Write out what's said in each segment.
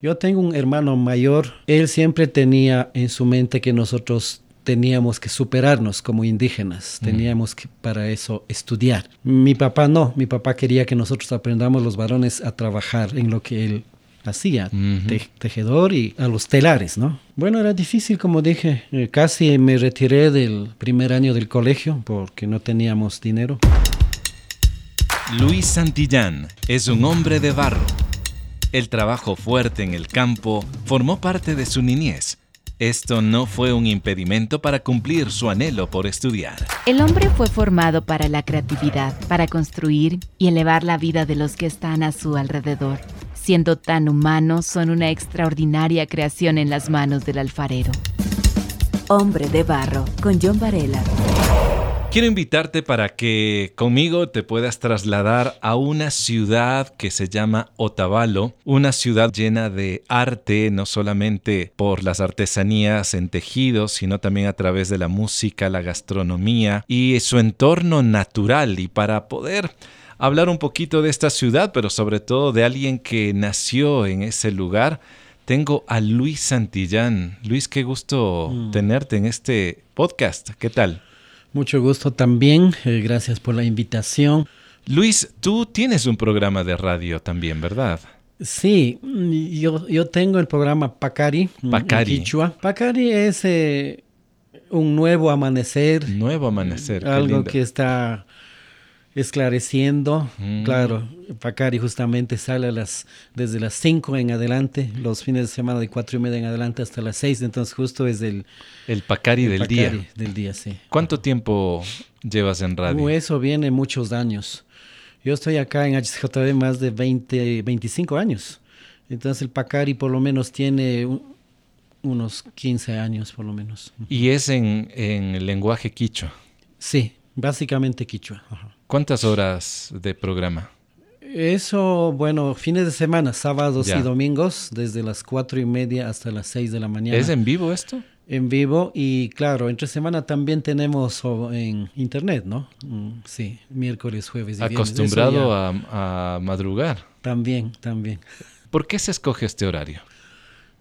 Yo tengo un hermano mayor, él siempre tenía en su mente que nosotros teníamos que superarnos como indígenas, teníamos que para eso estudiar. Mi papá no, mi papá quería que nosotros aprendamos los varones a trabajar en lo que él hacía, tejedor y a los telares, ¿no? Bueno, era difícil, como dije, eh, casi me retiré del primer año del colegio porque no teníamos dinero. Luis Santillán es un hombre de barro el trabajo fuerte en el campo formó parte de su niñez. Esto no fue un impedimento para cumplir su anhelo por estudiar. El hombre fue formado para la creatividad, para construir y elevar la vida de los que están a su alrededor. Siendo tan humanos, son una extraordinaria creación en las manos del alfarero. Hombre de Barro, con John Varela. Quiero invitarte para que conmigo te puedas trasladar a una ciudad que se llama Otavalo, una ciudad llena de arte, no solamente por las artesanías en tejidos, sino también a través de la música, la gastronomía y su entorno natural. Y para poder hablar un poquito de esta ciudad, pero sobre todo de alguien que nació en ese lugar, tengo a Luis Santillán. Luis, qué gusto mm. tenerte en este podcast. ¿Qué tal? Mucho gusto también, eh, gracias por la invitación. Luis, tú tienes un programa de radio también, ¿verdad? Sí, yo, yo tengo el programa Pacari. Pacari. Pacari es eh, un nuevo amanecer. Nuevo amanecer. Algo que está esclareciendo. Mm. Claro, Pacari justamente sale a las, desde las 5 en adelante, los fines de semana de 4 y media en adelante hasta las 6, entonces justo es el... El Pacari del día. del día, sí. ¿Cuánto tiempo llevas en radio? Uh, eso viene muchos años. Yo estoy acá en HCJB más de 20, 25 años. Entonces el Pacari por lo menos tiene unos 15 años por lo menos. ¿Y es en, en lenguaje quichua? Sí, básicamente quichua. Ajá. ¿Cuántas horas de programa? Eso, bueno, fines de semana, sábados y domingos, desde las cuatro y media hasta las seis de la mañana. ¿Es en vivo esto? En vivo y claro, entre semana también tenemos en internet, ¿no? Mm, sí, miércoles, jueves y viernes. Acostumbrado a, madrugar. También, también. ¿Por qué se escoge este horario?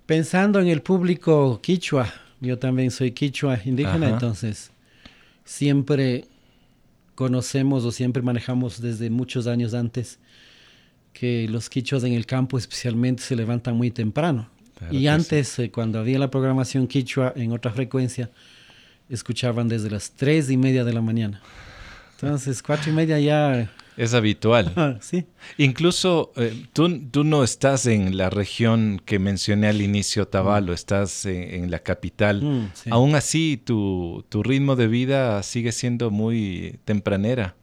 Pensando en el público quichua, yo también soy quichua indígena, entonces siempre conocemos o siempre manejamos desde muchos años antes que los quichuas en el campo especialmente se levantan muy temprano. y antes, eh, cuando había la programación quichua en otra frecuencia, escuchaban desde las tres y media de la mañana. Entonces, cuatro y media ya es habitual. sí. Incluso eh, tú, tú, no estás en la región que mencioné al inicio, Tabalo, mm. estás en, la capital. Mm, Aún así, tu, tu, ritmo de vida sigue siendo muy tempranera.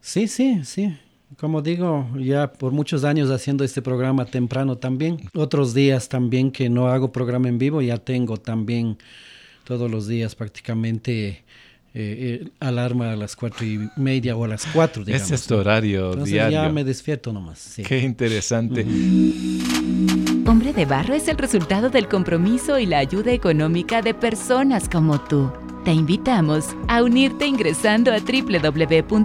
Sí, sí, sí. Como digo, ya por muchos años haciendo este programa temprano también. Otros días también que no hago programa en vivo, ya tengo también todos los días prácticamente eh, alarma a las cuatro y media o a las cuatro, digamos. Ese es tu horario Entonces diario. ya me despierto nomás. Qué interesante. Hombre de Barro es el resultado del compromiso y la ayuda económica de personas como tú. Te invitamos a unirte ingresando a www.hcjb.org.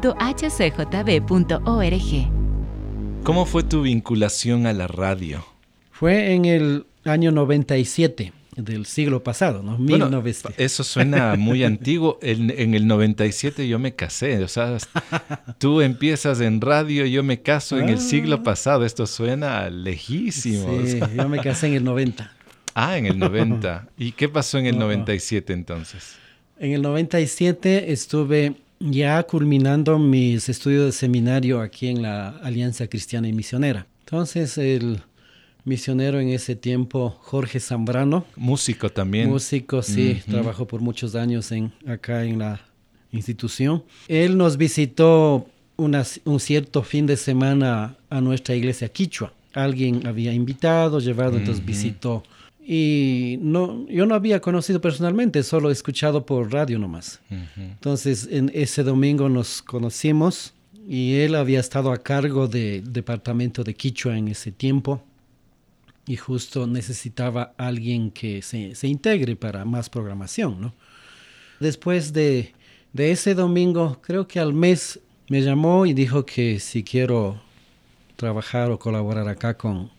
¿Cómo fue tu vinculación a la radio? Fue en el año 97 del siglo pasado, ¿no? Bueno, eso suena muy antiguo. En, en, el 97 yo me casé, o sea, tú empiezas en radio, yo me caso en el siglo ah. pasado. Esto suena lejísimo. Sí, yo me casé en el 90. Ah, en el 90. ¿Y qué pasó en el 97 entonces? En el 97 estuve ya culminando mis estudios de seminario aquí en la Alianza Cristiana y Misionera. Entonces, el misionero en ese tiempo, Jorge Zambrano. Músico también. Músico, sí, trabajó por muchos años en, acá en la institución. Él nos visitó un cierto fin de semana a nuestra iglesia quichua. Alguien había invitado, llevado, entonces visitó. Y no, yo no había conocido personalmente, solo escuchado por radio nomás. Entonces, en ese domingo nos conocimos y él había estado a cargo del departamento de Quichua en ese tiempo y justo necesitaba alguien que se, se integre para más programación, ¿no? Después de, de, ese domingo, creo que al mes me llamó y dijo que si quiero trabajar o colaborar acá con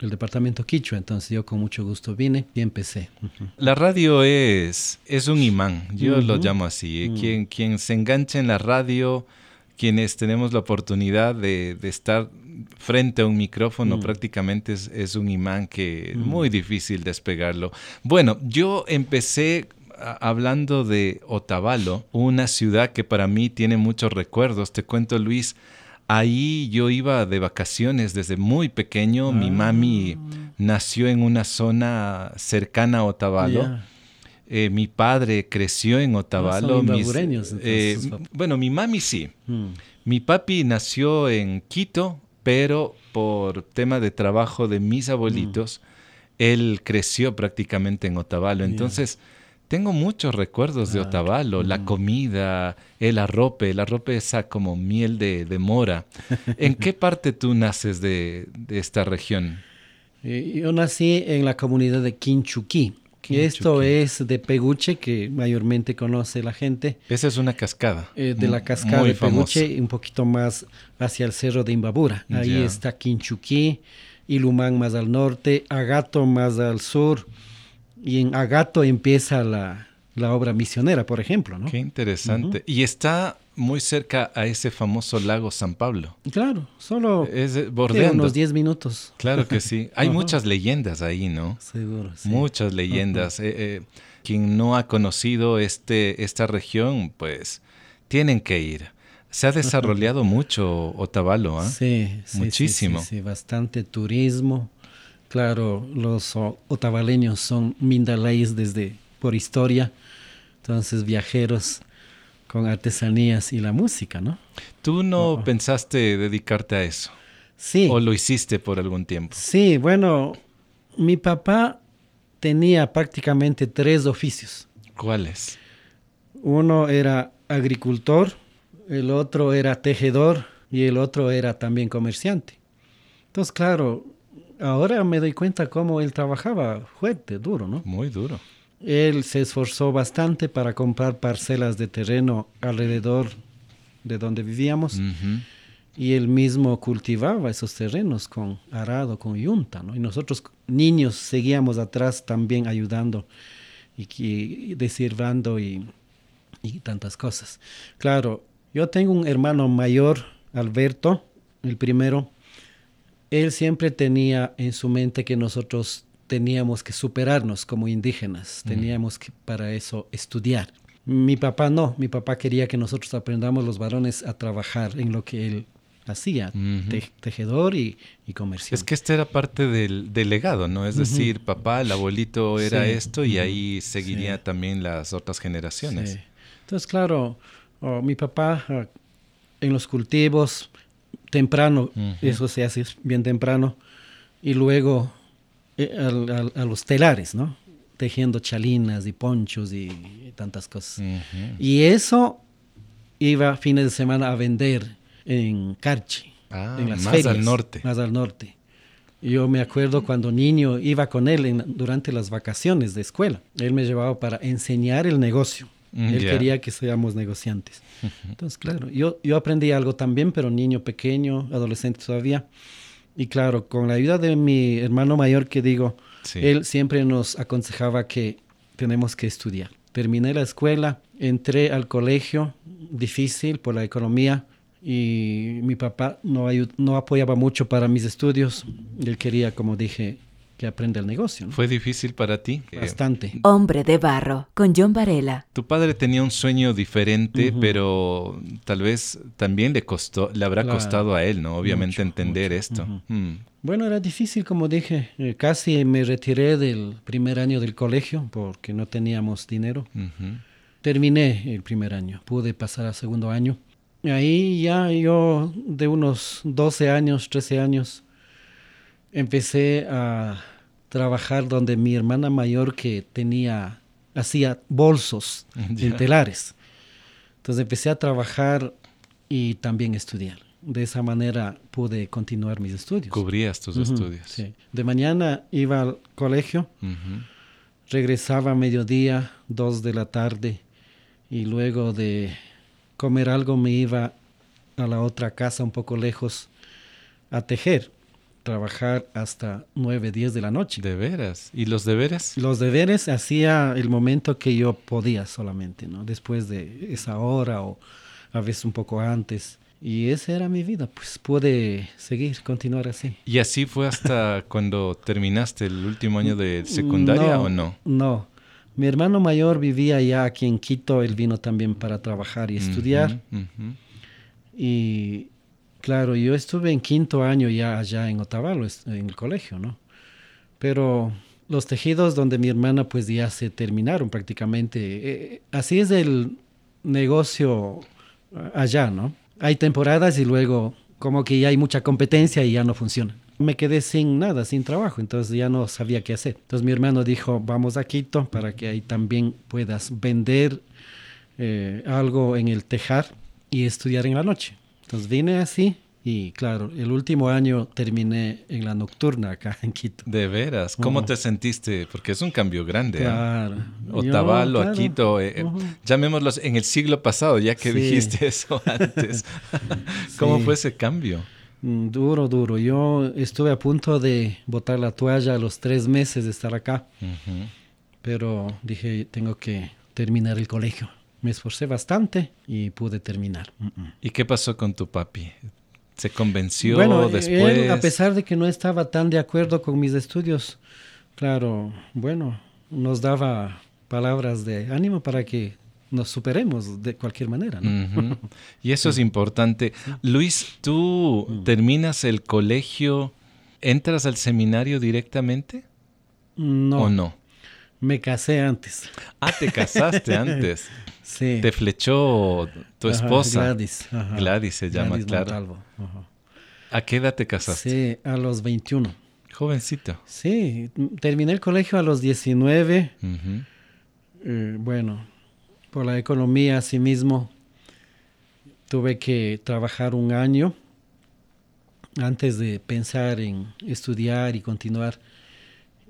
el departamento Quichua, entonces yo con mucho gusto vine y empecé. La radio es, es un imán, yo lo llamo así. Mm. Quien, quien se engancha en la radio, quienes tenemos la oportunidad de, estar frente a un micrófono mm. prácticamente es, un imán que es mm. muy difícil despegarlo. Bueno, yo empecé hablando de Otavalo, una ciudad que para mí tiene muchos recuerdos. Te cuento, Luis, Ahí yo iba de vacaciones desde muy pequeño. Mi ah. mami nació en una zona cercana a Otavalo. Eh, mi padre creció en Otavalo. Eh, bueno, mi mami sí. Hmm. Mi papi nació en Quito, pero por tema de trabajo de mis abuelitos, hmm. él creció prácticamente en Otavalo. Entonces, tengo muchos recuerdos de ah, Otavalo, la comida, el arrope, el arrope esa como miel de, mora. ¿En qué parte tú naces de, esta región? Eh, yo nací en la comunidad de Quinchuquí. Esto es de Peguche, que mayormente conoce la gente. Esa es una cascada. Eh, de la cascada de Peguche, un poquito más hacia el cerro de Imbabura. Ahí está Quinchuquí, Ilumán más al norte, Agato más al sur y en Agato empieza la, obra misionera, por ejemplo. ¿no? Qué interesante. Y está muy cerca a ese famoso lago San Pablo. Claro, solo es bordeando. unos 10 minutos. Claro que sí. Hay muchas leyendas ahí, ¿no? Seguro, sí. Muchas leyendas. Eh, eh, quien no ha conocido este, esta región, pues tienen que ir. Se ha desarrollado mucho Otavalo, ¿ah? Sí, sí, Muchísimo. sí, bastante turismo Claro, los otavaleños son mindalays desde por historia, entonces viajeros con artesanías y la música, ¿no? ¿Tú no pensaste dedicarte a eso? Sí. ¿O lo hiciste por algún tiempo? Sí, bueno, mi papá tenía prácticamente tres oficios. ¿Cuáles? Uno era agricultor, el otro era tejedor y el otro era también comerciante. Entonces, claro, ahora me doy cuenta cómo él trabajaba fuerte, duro, ¿no? Muy duro. Él se esforzó bastante para comprar parcelas de terreno alrededor de donde vivíamos y él mismo cultivaba esos terrenos con arado, con yunta, ¿no? Y nosotros niños seguíamos atrás también ayudando y, y desirvando y, y tantas cosas. Claro, yo tengo un hermano mayor, Alberto, el primero, él siempre tenía en su mente que nosotros teníamos que superarnos como indígenas, teníamos que para eso estudiar. Mi papá no, mi papá quería que nosotros aprendamos los varones a trabajar en lo que él hacía, tejedor y, y comerciante. Es que este era parte del, legado, ¿no? Es decir, papá, el abuelito era esto y ahí seguiría también las otras generaciones. Entonces, claro, oh, mi papá en los cultivos temprano, eso se hace bien temprano, y luego eh, a los telares, ¿no? Tejiendo chalinas y ponchos y, tantas cosas. Y eso iba fines de semana a vender en Carchi, ah, en las más al norte. Más al norte. Yo me acuerdo cuando niño iba con él durante las vacaciones de escuela. Él me llevaba para enseñar el negocio. Mm, Él quería que seamos negociantes. Entonces, claro, yo, yo aprendí algo también, pero niño pequeño, adolescente todavía. Y claro, con la ayuda de mi hermano mayor que digo, él siempre nos aconsejaba que tenemos que estudiar. Terminé la escuela, entré al colegio, difícil por la economía, y mi papá no, no apoyaba mucho para mis estudios. Él quería, como dije, que aprende el negocio. ¿Fue difícil para ti? Bastante. Hombre de barro, con John Varela. Tu padre tenía un sueño diferente, pero tal vez también le costó, le habrá costado a él, ¿no? Obviamente entender esto. Mm. Bueno, era difícil, como dije. Eh, casi me retiré del primer año del colegio porque no teníamos dinero. Terminé el primer año, pude pasar al segundo año. Ahí ya yo, de unos 12 años, 13 años, empecé a trabajar donde mi hermana mayor que tenía, hacía bolsos en telares. Entonces empecé a trabajar y también estudiar. De esa manera pude continuar mis estudios. Cubrías tus estudios. Sí. De mañana iba al colegio, regresaba a mediodía, dos de la tarde, y luego de comer algo me iba a la otra casa un poco lejos a tejer trabajar hasta 9, 10 de la noche. De veras. ¿Y los deberes? Los deberes hacía el momento que yo podía solamente, ¿no? Después de esa hora o a veces un poco antes. Y esa era mi vida, pues pude seguir, continuar así. ¿Y así fue hasta cuando terminaste el último año de secundaria o no? No, mi hermano mayor vivía ya aquí en Quito, él vino también para trabajar y estudiar. Y claro, yo estuve en quinto año ya allá en Otavalo, en el colegio, ¿no? Pero los tejidos donde mi hermana pues ya se terminaron prácticamente. Eh, así es el negocio allá, ¿no? hay temporadas y luego como que ya hay mucha competencia y ya no funciona. Me quedé sin nada, sin trabajo, entonces ya no sabía qué hacer. Entonces mi hermano dijo, vamos a Quito para que ahí también puedas vender eh, algo en el tejar y estudiar en la noche. Entonces vine así y claro, el último año terminé en la nocturna acá en Quito. De veras, ¿cómo te sentiste? Porque es un cambio grande. ¿eh? Claro. Otavalo, a Quito, eh, eh, llamémoslos en el siglo pasado, ya que dijiste eso antes. ¿Cómo fue ese cambio? Mm, duro, duro. Yo estuve a punto de botar la toalla a los tres meses de estar acá, pero dije, tengo que terminar el colegio. Me esforcé bastante y pude terminar. ¿Y qué pasó con tu papi? ¿Se convenció bueno, después? a pesar de que no estaba tan de acuerdo con mis estudios, claro, bueno, nos daba palabras de ánimo para que nos superemos de cualquier manera. Y eso es importante. Luis, ¿tú mm. terminas el colegio, entras al seminario directamente? No. ¿O no? Me casé antes. Ah, te casaste antes. Sí. Te flechó tu esposa. Gladys. Gladys se llama, claro. ¿A qué edad te casaste? Sí, a los 21. Jovencito. Sí, terminé el colegio a los 19. Eh, bueno, por la economía, así mismo, tuve que trabajar un año antes de pensar en estudiar y continuar.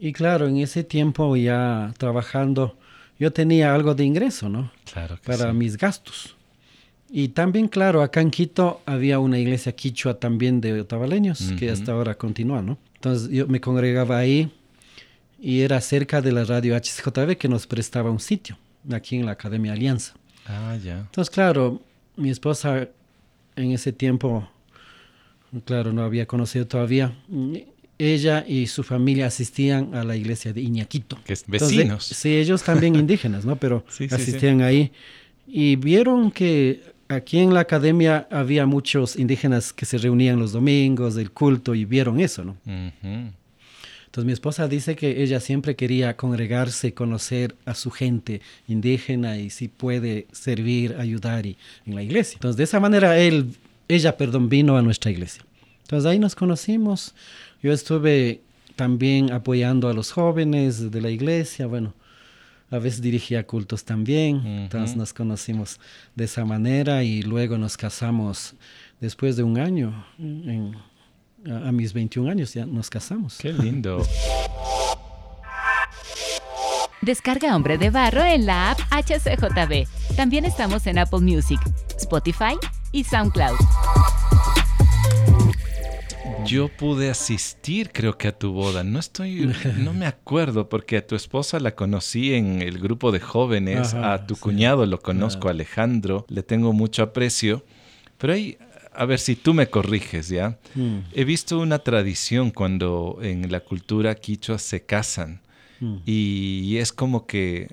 Y claro, en ese tiempo ya trabajando, yo tenía algo de ingreso, ¿no? Claro. Para mis gastos. Y también, claro, acá en Quito había una iglesia quichua también de otavaleños, que hasta ahora continúa, ¿no? Entonces yo me congregaba ahí y era cerca de la radio HCJB que nos prestaba un sitio, aquí en la Academia Alianza. Ah, ya. Entonces, claro, mi esposa en ese tiempo, claro, no había conocido todavía ella y su familia asistían a la iglesia de Iñaquito. Que es vecinos. sí, ellos también indígenas, ¿no? Pero asistían ahí y vieron que aquí en la academia había muchos indígenas que se reunían los domingos del culto y vieron eso, ¿no? Entonces mi esposa dice que ella siempre quería congregarse, conocer a su gente indígena y si puede servir, ayudar y, en la iglesia. Entonces de esa manera él, ella, perdón, vino a nuestra iglesia. Entonces ahí nos conocimos. Yo estuve también apoyando a los jóvenes de la iglesia, bueno, a veces dirigía cultos también, entonces nos conocimos de esa manera y luego nos casamos después de un año, a, mis 21 años ya nos casamos. Qué lindo. Descarga Hombre de Barro en la app HCJB. También estamos en Apple Music, Spotify y SoundCloud. Yo pude asistir, creo que a tu boda. No estoy, no me acuerdo porque a tu esposa la conocí en el grupo de jóvenes, a tu cuñado lo conozco, Alejandro, le tengo mucho aprecio. Pero hay, a ver si tú me corriges, ¿ya? Mm. He visto una tradición cuando en la cultura quichua se casan mm. y es como que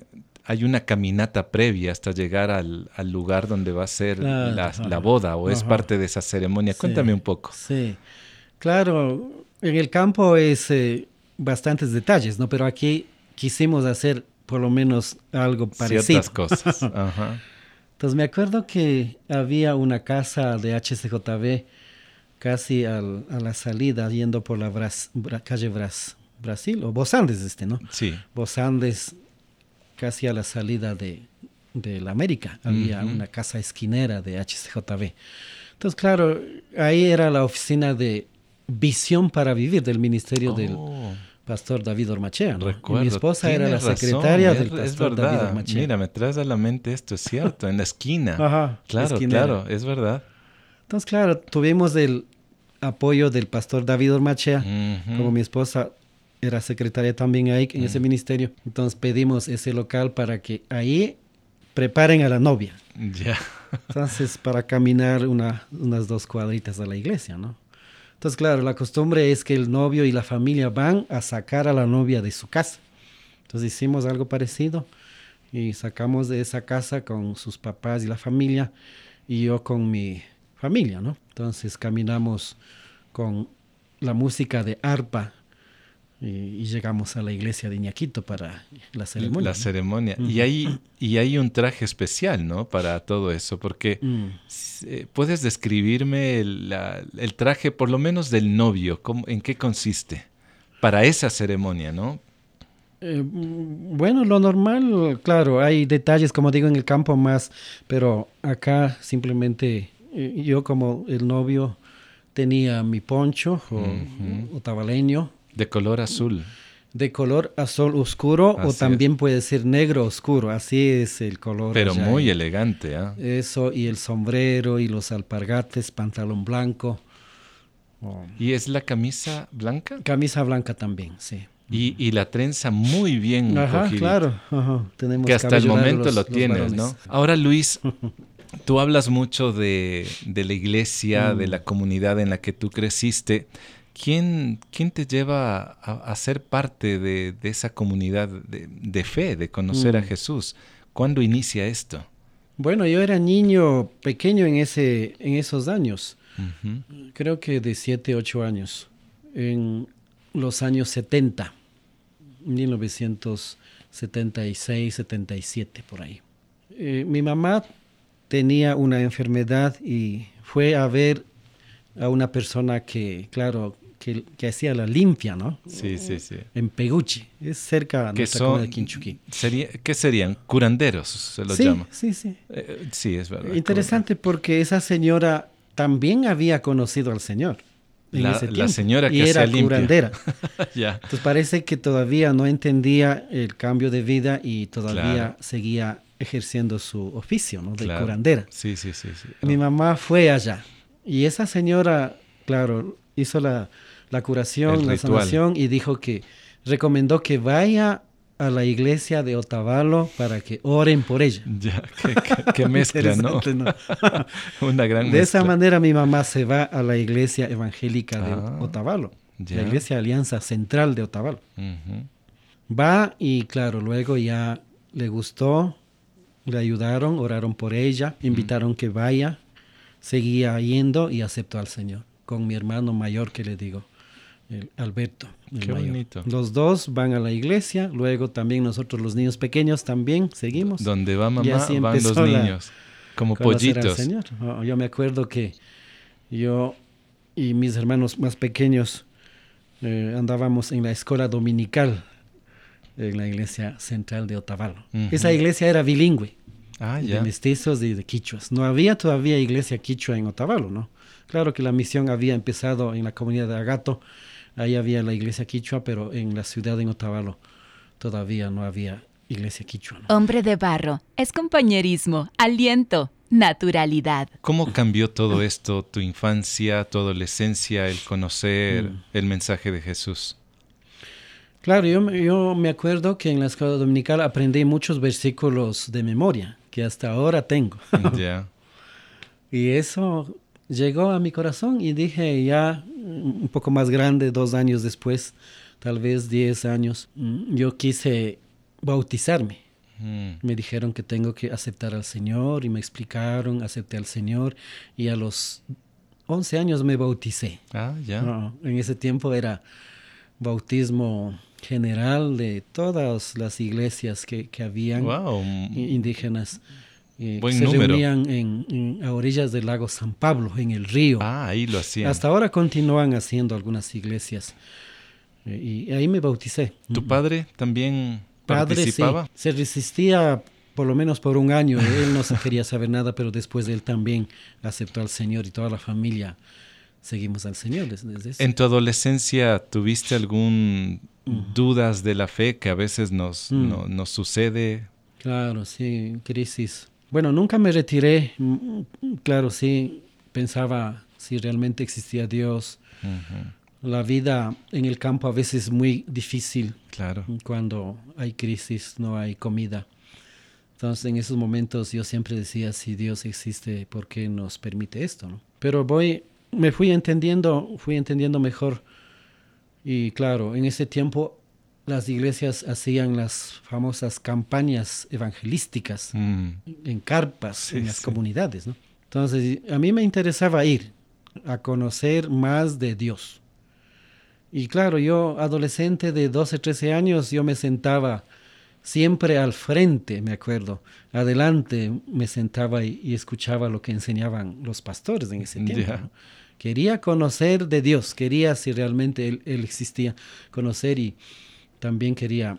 hay una caminata previa hasta llegar al, lugar donde va a ser la, boda o es parte de esa ceremonia. Cuéntame un poco. Sí. Claro, en el campo es eh, bastantes detalles, ¿no? Pero aquí quisimos hacer por lo menos algo parecido. Ciertas cosas. Ajá. Entonces me acuerdo que había una casa de HCJB casi a la salida, yendo por la calle Brasil, o Bosandes este, ¿no? Sí. Bosandes, casi a la salida de, la América, había una casa esquinera de HCJB. Entonces, claro, ahí era la oficina de Visión para Vivir del ministerio del oh. pastor David Ormachea. mi esposa era la secretaria del pastor David Ormachea. Mira, me traes a la mente esto, es cierto, en la esquina. Ajá. Claro, claro, es verdad. Entonces, claro, tuvimos el, apoyo del pastor David Ormachea, como mi esposa era secretaria también ahí en ese ministerio. Entonces pedimos ese local para que ahí preparen a la novia. Ya. Entonces, para caminar unas dos cuadritas a la iglesia, ¿no? Entonces, claro, la costumbre es que el novio y la familia van a sacar a la novia de su casa. Entonces hicimos algo parecido y sacamos de esa casa con sus papás y la familia y yo con mi familia, ¿no? Entonces caminamos con la música de arpa y, llegamos a la iglesia de Iñaquito para la ceremonia. La ceremonia. y, hay, y hay un traje especial, ¿no? Para todo eso, porque mm. eh, puedes describirme el, el, traje, por lo menos del novio, ¿en qué consiste? Para esa ceremonia, ¿no? Eh, bueno, lo normal, claro, hay detalles, como digo, en el campo más, pero acá simplemente eh, yo como el novio tenía mi poncho o tabaleño, de color azul. De color azul oscuro o también puede ser negro oscuro, así es el color. Pero muy elegante, ¿ah? Eso, y el sombrero y los alpargates, pantalón blanco. ¿Y es la camisa blanca? Camisa blanca también, sí. Y, la trenza muy bien Ajá, claro. Tenemos que hasta el momento lo tienes, ¿no? Ahora, Luis, tú hablas mucho de, la iglesia, de mm. la comunidad en la que tú creciste. ¿Quién, quién te lleva a, ser parte de, esa comunidad de, fe, de conocer a mm. Jesús? ¿Cuándo inicia esto? Bueno, yo era niño pequeño en, ese, en esos años. Creo que de 7, 8 años. En los años 70. 1976, 77, por ahí. Eh, mi mamá tenía una enfermedad y fue a ver a una persona que, claro, que, hacía la limpia, ¿no? Sí, sí, sí. En Peguchi, es cerca de son, de Quinchuquí. Sería, ¿Qué serían? Curanderos, se los sí, llama. Sí, sí. Eh, sí, es verdad. Interesante porque esa señora también había conocido al Señor. En la, ese tiempo, la señora que y era limpia. curandera. ya. Entonces parece que todavía no entendía el cambio de vida y todavía seguía ejerciendo su oficio, ¿no? De curandera. Sí, sí, sí, sí. Mi mamá fue allá y esa señora, claro, hizo la, la curación, la sanación y dijo que recomendó que vaya a la iglesia de Otavalo para que oren por ella. Ya, qué, mezcla, ¿no? Una gran De esa manera mi mamá se va a la iglesia evangélica de ah, Otavalo, la iglesia Alianza Central de Otavalo. Va y claro, luego ya le gustó, le ayudaron, oraron por ella, invitaron que vaya, seguía yendo y aceptó al Señor, con mi hermano mayor que le digo. Alberto. Qué bonito. Los dos van a la iglesia, luego también nosotros los niños pequeños también seguimos. Donde va mamá, van los niños, como pollitos. Oh, yo me acuerdo que yo y mis hermanos más pequeños eh, andábamos en la escuela dominical en la iglesia central de Otavalo. Esa iglesia era bilingüe, ah, de mestizos y de quichuas. No había todavía iglesia quichua en Otavalo, ¿no? Claro que la misión había empezado en la comunidad de Agato, Ahí había la iglesia quichua, pero en la ciudad de Otavalo todavía no había iglesia quichua. Hombre de barro, es compañerismo, aliento, naturalidad. ¿Cómo cambió todo esto, tu infancia, tu adolescencia, el conocer mm. el mensaje de Jesús? Claro, yo, yo, me acuerdo que en la escuela dominical aprendí muchos versículos de memoria que hasta ahora tengo. Ya. y eso llegó a mi corazón y dije ya un poco más grande, dos años después, tal vez diez años, mm, yo quise bautizarme. Mm. Me dijeron que tengo que aceptar al Señor y me explicaron, acepté al Señor y a los once años me bauticé. Ah, ya. en ese tiempo era bautismo general de todas las iglesias que, que habían indígenas. Eh, se reunían en, a orillas del lago San Pablo, en el río. Ah, ahí lo hacían. Hasta ahora continúan haciendo algunas iglesias. Eh, y ahí me bauticé. ¿Tu padre también participaba? Padre, sí. Se resistía por lo menos por un año. Él no quería saber nada, pero después él también aceptó al Señor y toda la familia seguimos al Señor desde, ¿En tu adolescencia tuviste algún dudas de la fe que a veces nos, mm. nos sucede? Claro, sí, crisis bueno, nunca me retiré. Mm, claro, sí, pensaba si realmente existía Dios. La vida en el campo a veces es muy difícil. Claro. Cuando hay crisis, no hay comida. Entonces, en esos momentos yo siempre decía, si Dios existe, ¿por qué nos permite esto? ¿no? Pero voy, me fui entendiendo, fui entendiendo mejor. Y claro, en ese tiempo las iglesias hacían las famosas campañas evangelísticas mm. en carpas, en las comunidades. ¿no? Entonces, a mí me interesaba ir a conocer más de Dios. Y claro, yo, adolescente de 12, 13 años, yo me sentaba siempre al frente, me acuerdo, adelante me sentaba y, escuchaba lo que enseñaban los pastores en ese tiempo. Quería conocer de Dios, quería si realmente él, existía, conocer y también quería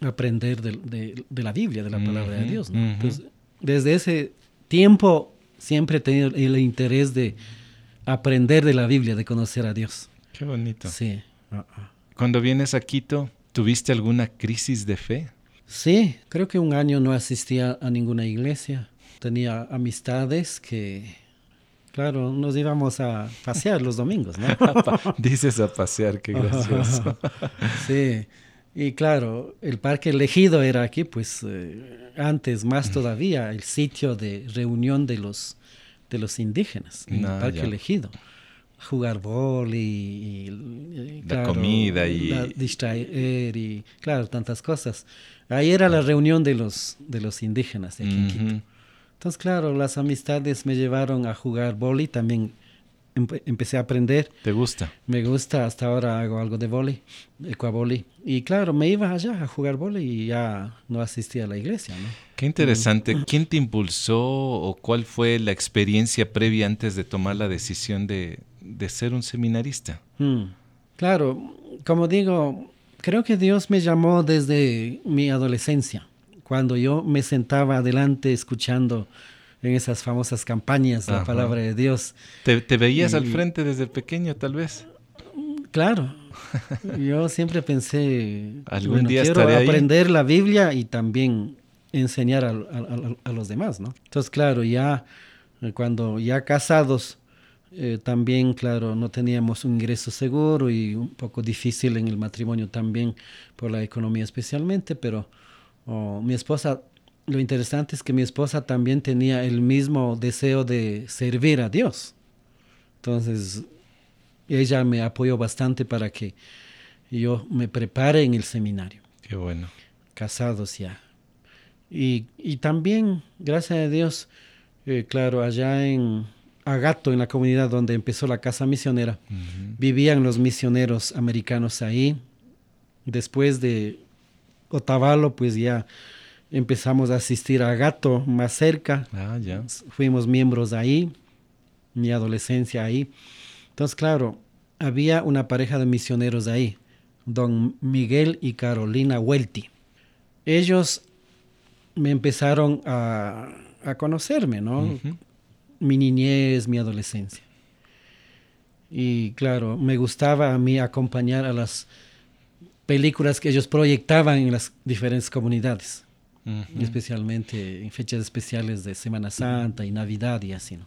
aprender de, la Biblia, de la palabra de Dios. desde ese tiempo siempre he tenido el interés de aprender de la Biblia, de conocer a Dios. Qué bonito. Sí. Ah, ah. Cuando vienes a Quito, ¿Tuviste alguna crisis de fe? Sí, creo que un año no asistía a ninguna iglesia. Tenía amistades que, claro, nos íbamos a pasear los domingos, ¿no? Dices a pasear, qué gracioso. sí, y claro, el parque elegido era aquí, pues eh, antes más mm. todavía, el sitio de reunión de los, de los indígenas, el ah, parque elegido. Jugar boli y, la comida y distraer y claro tantas cosas. Ahí era la reunión de los de los indígenas de entonces claro las amistades me llevaron a jugar boli también empecé a aprender te gusta me gusta hasta ahora hago algo de boli ecuaboli y claro me iba allá a jugar boli y ya no asistía a la iglesia ¿no? Qué interesante. Mm. ¿Quién te impulsó o cuál fue la experiencia previa antes de tomar la decisión de, de ser un seminarista? Mm. Claro, como digo, creo que Dios me llamó desde mi adolescencia, cuando yo me sentaba adelante escuchando en esas famosas campañas la palabra de Dios. ¿Te, veías al frente desde pequeño, tal vez? Claro. Yo siempre pensé, ¿Algún día quiero aprender la Biblia y también enseñar a, a, los demás, ¿no? Entonces, claro, ya eh, cuando ya casados, eh, también, claro, no teníamos un ingreso seguro y un poco difícil en el matrimonio también por la economía especialmente, pero oh, mi esposa, lo interesante es que mi esposa también tenía el mismo deseo de servir a Dios. Entonces, ella me apoyó bastante para que yo me prepare en el seminario. Qué bueno. Casados ya. Y, y también, gracias a Dios, eh, claro, allá en Agato, en la comunidad donde empezó la casa misionera. Vivían los misioneros americanos ahí. Después de Otavalo, pues ya empezamos a asistir a Agato más cerca. Ah, ya. Fuimos miembros ahí, mi adolescencia ahí. Entonces, claro, había una pareja de misioneros ahí, don Miguel y Carolina Welty. Ellos me empezaron a, a conocerme, ¿no? mi niñez, mi adolescencia. Y claro, me gustaba a mí acompañar a las películas que ellos proyectaban en las diferentes comunidades, especialmente en fechas especiales de Semana Santa y Navidad y así. ¿no?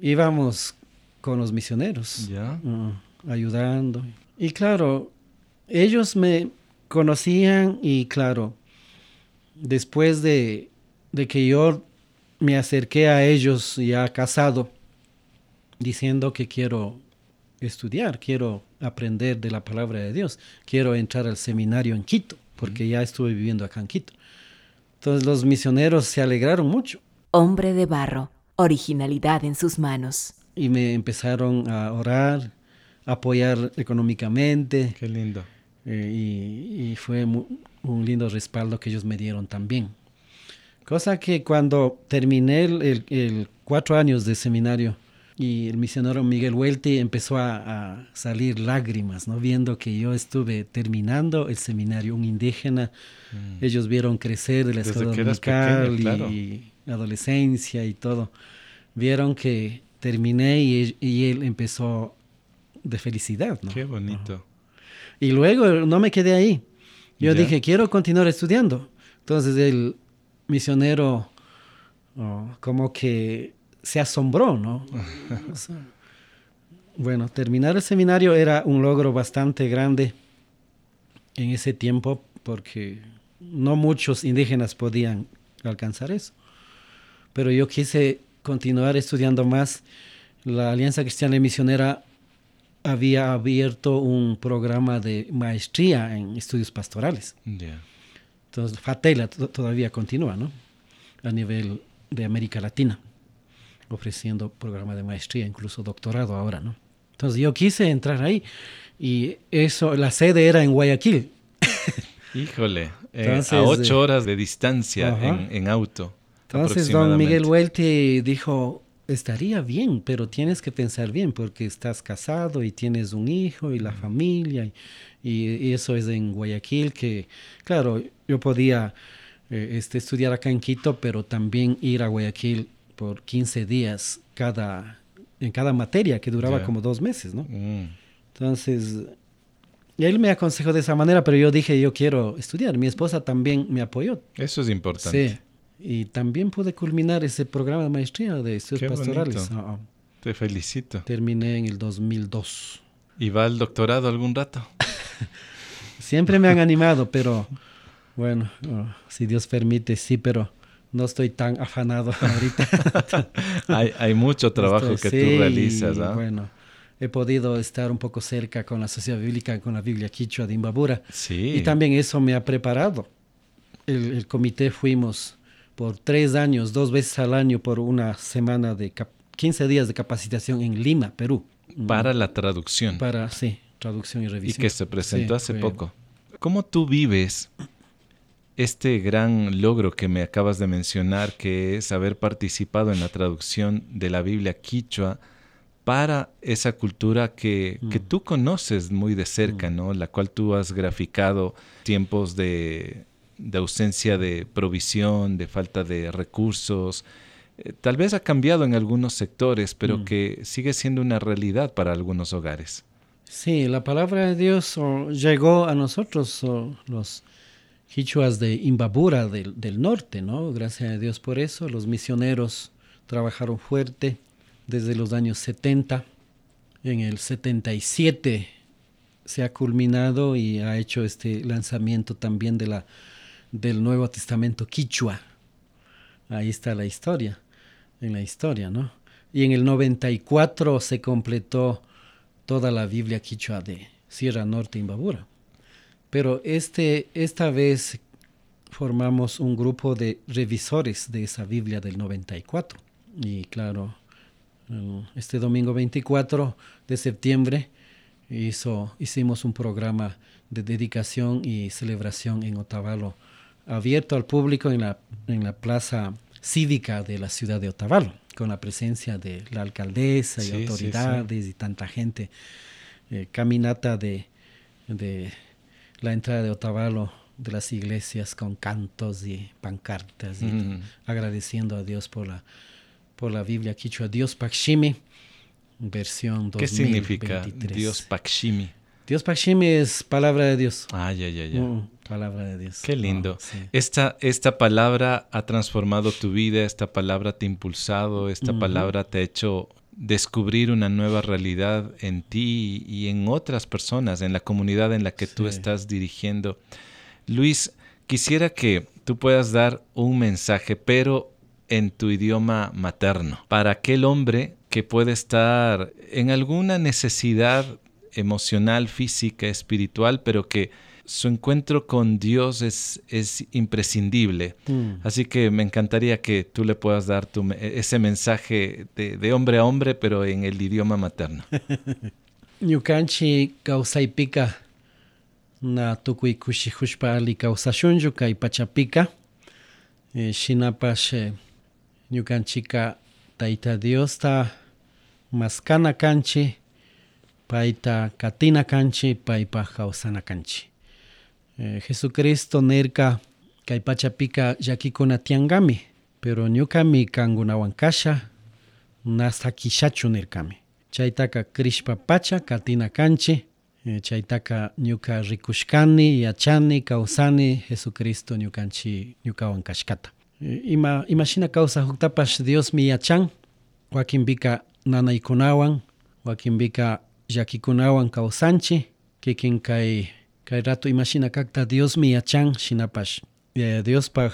Íbamos con los misioneros, uh, ayudando. Y claro, ellos me conocían y claro, después de, de que yo me acerqué a ellos ya casado, diciendo que quiero estudiar, quiero aprender de la palabra de Dios, quiero entrar al seminario en Quito, porque ya estuve viviendo acá en Quito. Entonces los misioneros se alegraron mucho. Hombre de barro, originalidad en sus manos. Y me empezaron a orar, a apoyar económicamente. Qué lindo. Eh, y, fue un lindo respaldo que ellos me dieron también. Cosa que cuando terminé el, cuatro años de seminario y el misionero Miguel Huelti empezó a, salir lágrimas, ¿no? Viendo que yo estuve terminando el seminario, un indígena, mm. ellos vieron crecer de la escuela dominical y, adolescencia y todo. Vieron que terminé y, él empezó de felicidad, ¿no? Qué bonito. Y luego no me quedé ahí. Yo dije, quiero continuar estudiando. Entonces él misionero como que se asombró, ¿no? bueno, terminar el seminario era un logro bastante grande en ese tiempo porque no muchos indígenas podían alcanzar eso. Pero yo quise continuar estudiando más. La Alianza Cristiana y Misionera había abierto un programa de maestría en estudios pastorales. Entonces, FATELA todavía continúa, ¿no? A nivel de América Latina, ofreciendo programa de maestría, incluso doctorado ahora, ¿no? Entonces yo quise entrar ahí y eso, la sede era en Guayaquil. Híjole, eh, a ocho horas de distancia en, auto. Entonces don Miguel Huelte dijo, estaría bien, pero tienes que pensar bien porque estás casado y tienes un hijo y la familia y, eso es en Guayaquil que, claro, yo podía eh, este, estudiar acá en Quito, pero también ir a Guayaquil por 15 días cada, en cada materia que duraba como dos meses, ¿no? Mm. Entonces, él me aconsejó de esa manera, pero yo dije, yo quiero estudiar. Mi esposa también me apoyó. Eso es importante. Sí. Y también pude culminar ese programa de maestría de estudios pastorales. Ah, ah. Te felicito. Terminé en el 2002. ¿Y va al doctorado algún rato? Siempre me han animado, pero bueno, oh, si Dios permite, sí, pero no estoy tan afanado ahorita. hay, mucho trabajo que tú realizas. Bueno, he podido estar un poco cerca con la Sociedad Bíblica, con la Biblia Quichua de Imbabura. Sí. Y también eso me ha preparado. el comité fuimos por tres años, dos veces al año, por una semana de 15 días de capacitación en Lima, Perú. Para la traducción. Para, sí, traducción y revisión. Y que se presentó hace poco. ¿Cómo tú vives este gran logro que me acabas de mencionar, que es haber participado en la traducción de la Biblia quichua para esa cultura que, que mm. tú conoces muy de cerca, mm. ¿no? La cual tú has graficado tiempos de de ausencia de provisión, de falta de recursos. Eh, tal vez ha cambiado en algunos sectores, pero mm. que sigue siendo una realidad para algunos hogares. Sí, la palabra de Dios llegó a nosotros, los quichuas de Imbabura del, del, norte, ¿no? Gracias a Dios por eso. Los misioneros trabajaron fuerte desde los años 70. En el 77 se ha culminado y ha hecho este lanzamiento también de la del Nuevo Testamento quichua. Ahí está la historia, en la historia, ¿no? Y en el 94 se completó toda la Biblia quichua de Sierra Norte Imbabura. Pero este, esta vez formamos un grupo de revisores de esa Biblia del 94. Y claro, este domingo 24 de septiembre hizo, hicimos un programa de dedicación y celebración en Otavalo abierto al público en la, en la plaza cívica de la ciudad de Otavalo, con la presencia de la alcaldesa y autoridades y tanta gente. Eh, caminata de, de la entrada de Otavalo de las iglesias con cantos y pancartas y agradeciendo a Dios por la por la Biblia quichua Dios Pakshimi versión 2023. ¿Qué significa Dios Pakshimi? Dios Pakshimi es palabra de Dios. Ah, ya, ya, ya. Mm, palabra de Dios. Qué lindo. esta, esta palabra ha transformado tu vida, esta palabra te ha impulsado, esta palabra te ha hecho descubrir una nueva realidad en ti y en otras personas, en la comunidad en la que tú estás dirigiendo. Luis, quisiera que tú puedas dar un mensaje, pero en tu idioma materno, para aquel hombre que puede estar en alguna necesidad emocional, física, espiritual, pero que su encuentro con Dios es, es imprescindible. Mm. Así que me encantaría que tú le puedas dar tu, ese mensaje de, hombre a hombre, pero en el idioma materno. Ñukanchi kawsaypika na tukuy kushihushpa ali kawsashunchu kay pachapika eh, shinapash ñukanchika tayta Diosta maskana kanchi paita katina kanchi paipa kawsana kanchi eh, Jesucristo nerka kay pachapika llakikuna tiangami. Pero ñukami kangunawan kasha nasakishachu nirkami chaytaka krishpa pacha katina kanchi eh, chaytaka ñuka rikushkani yachani kawsani Jesucristo ñukanchi ñukawan kashkata eh, ima imashina kawsa huktapash Dios mi yachan Joaquín Vika Nana Ikunawan, Joaquín Vika Yakikunawan Cae rato imagina cacta Dios mi chan shinapash. Dios pa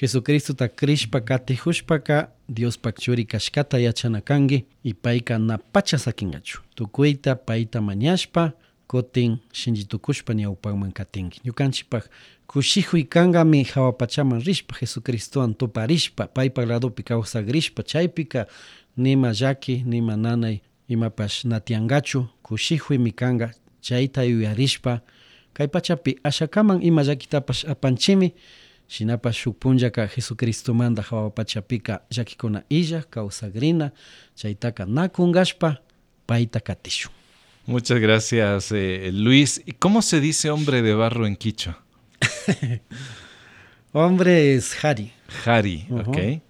Jesucristo ta Krishpa kati hushpaka Dios pa churi kashkata yachanakangi y paika na pacha sakingachu. Tukuita paita mañashpa kotin shinjitukushpa ñawpakman katinki. Ñukanchikpak kushijuy kangami hawapachaman rishpa Jesucristowan tuparishpa paypak ladopi kawsagrishpa chaypika nima llaki nima nanay imapash natiangachu kushijuymi kanga chayta yuyarishpa kay pachapi ashakaman ima llakitapash apanchimi shinapash shuk punllaka Jesucristomanta hawapachapika llakikuna illa kawsagrina chaytaka nakungashpa payta katishun Muchas gracias, eh, Luis. ¿Y cómo se dice hombre de barro en quichua? hombre es Hari. Hari, uh -huh. ok.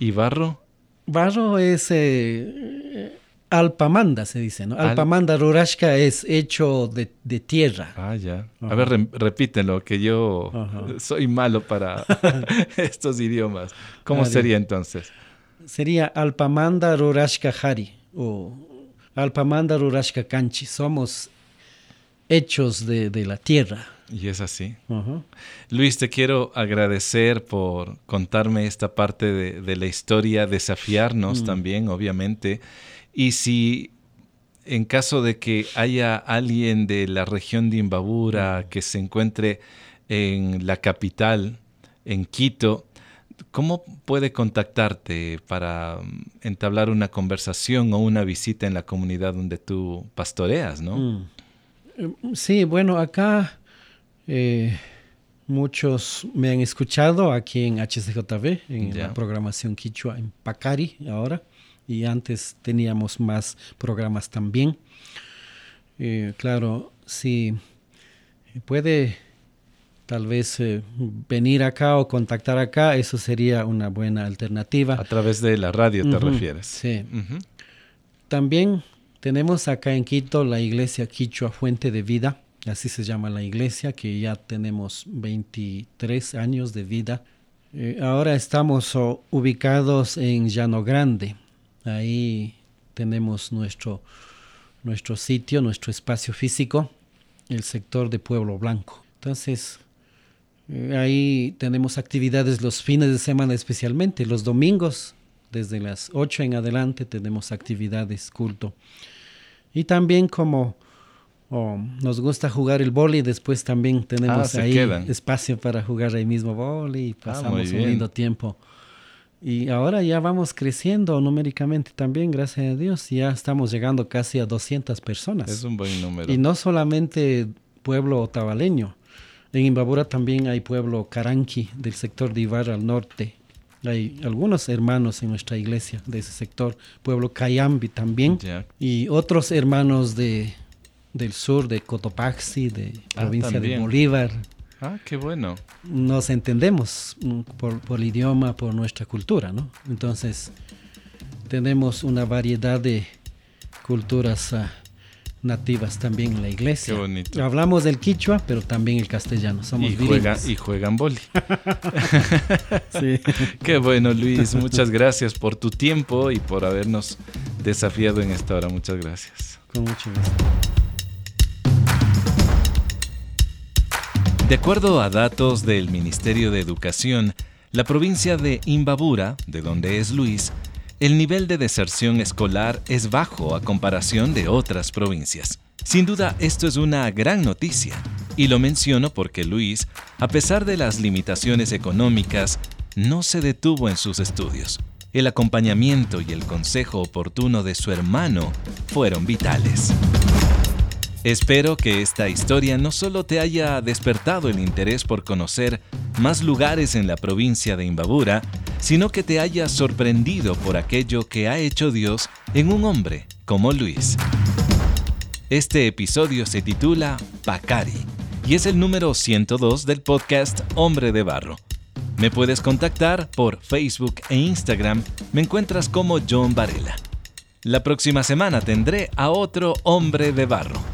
¿Y barro? Barro es eh, alpamanda, se dice, ¿no? Alpamanda Al rurashka es hecho de, de, tierra. Ah, ya. Uh -huh. A ver, re repítelo, que yo uh -huh. soy malo para estos idiomas. ¿Cómo sería entonces? Sería alpamanda rurashka Hari o alpamanda rurashka kanchi. Somos hechos de, de la tierra. Y es así. Uh -huh. Luis, te quiero agradecer por contarme esta parte de, de la historia, desafiarnos mm. también, obviamente. Y si en caso de que haya alguien de la región de Imbabura que se encuentre en la capital, en Quito, ¿cómo puede contactarte para entablar una conversación o una visita en la comunidad donde tú pastoreas, no? Mm. Sí, bueno, acá eh, muchos me han escuchado aquí en HCJB, en yeah. la programación Quichua, en Pacari ahora, y antes teníamos más programas también. Eh, claro, si puede tal vez eh, venir acá o contactar acá, eso sería una buena alternativa. A través de la radio te uh -huh, refieres. Sí. Uh -huh. También tenemos acá en Quito la iglesia Quichua Fuente de Vida así se llama la iglesia, que ya tenemos 23 años de vida. Eh, ahora estamos oh, ubicados en Llano Grande, ahí tenemos nuestro, nuestro sitio, nuestro espacio físico, el sector de Pueblo Blanco. Entonces, eh, ahí tenemos actividades los fines de semana especialmente, los domingos, desde las 8 en adelante tenemos actividades, culto. Y también como nos gusta jugar el boli, después también tenemos ah, ahí quedan. espacio para jugar ahí mismo boli y pasamos ah, un lindo tiempo. Y ahora ya vamos creciendo numéricamente también, gracias a Dios, ya estamos llegando casi a 200 personas. Es un buen número. Y no solamente pueblo otavaleño, en Imbabura también hay pueblo caranqui del sector de Ibarra al norte. Hay algunos hermanos en nuestra iglesia de ese sector, pueblo Cayambi también, y otros hermanos de del sur, de Cotopaxi, de Ah, provincia de. Bolívar. Ah, qué bueno. Nos entendemos mm, por, por el idioma, por nuestra cultura, ¿no? Entonces, tenemos una variedad de culturas ah, nativas también en la iglesia. Qué bonito. Hablamos del quichua, pero también el castellano. Somos Y, juega, y juegan boli. Sí. Qué bueno, Luis. Muchas gracias por tu tiempo y por habernos desafiado en esta hora. Muchas gracias. Con mucho gusto. De acuerdo a datos del Ministerio de Educación, la provincia de Imbabura, de donde es Luis, el nivel de deserción escolar es bajo a comparación de otras provincias. Sin duda, esto es una gran noticia, y lo menciono porque Luis, a pesar de las limitaciones económicas, no se detuvo en sus estudios. El acompañamiento y el consejo oportuno de su hermano fueron vitales. Espero que esta historia no solo te haya despertado el interés por conocer más lugares en la provincia de Imbabura, sino que te haya sorprendido por aquello que ha hecho Dios en un hombre como Luis. Este episodio se titula Pacari y es el número 102 del podcast Hombre de Barro. Me puedes contactar por Facebook e Instagram, me encuentras como John Varela. La próxima semana tendré a otro hombre de barro.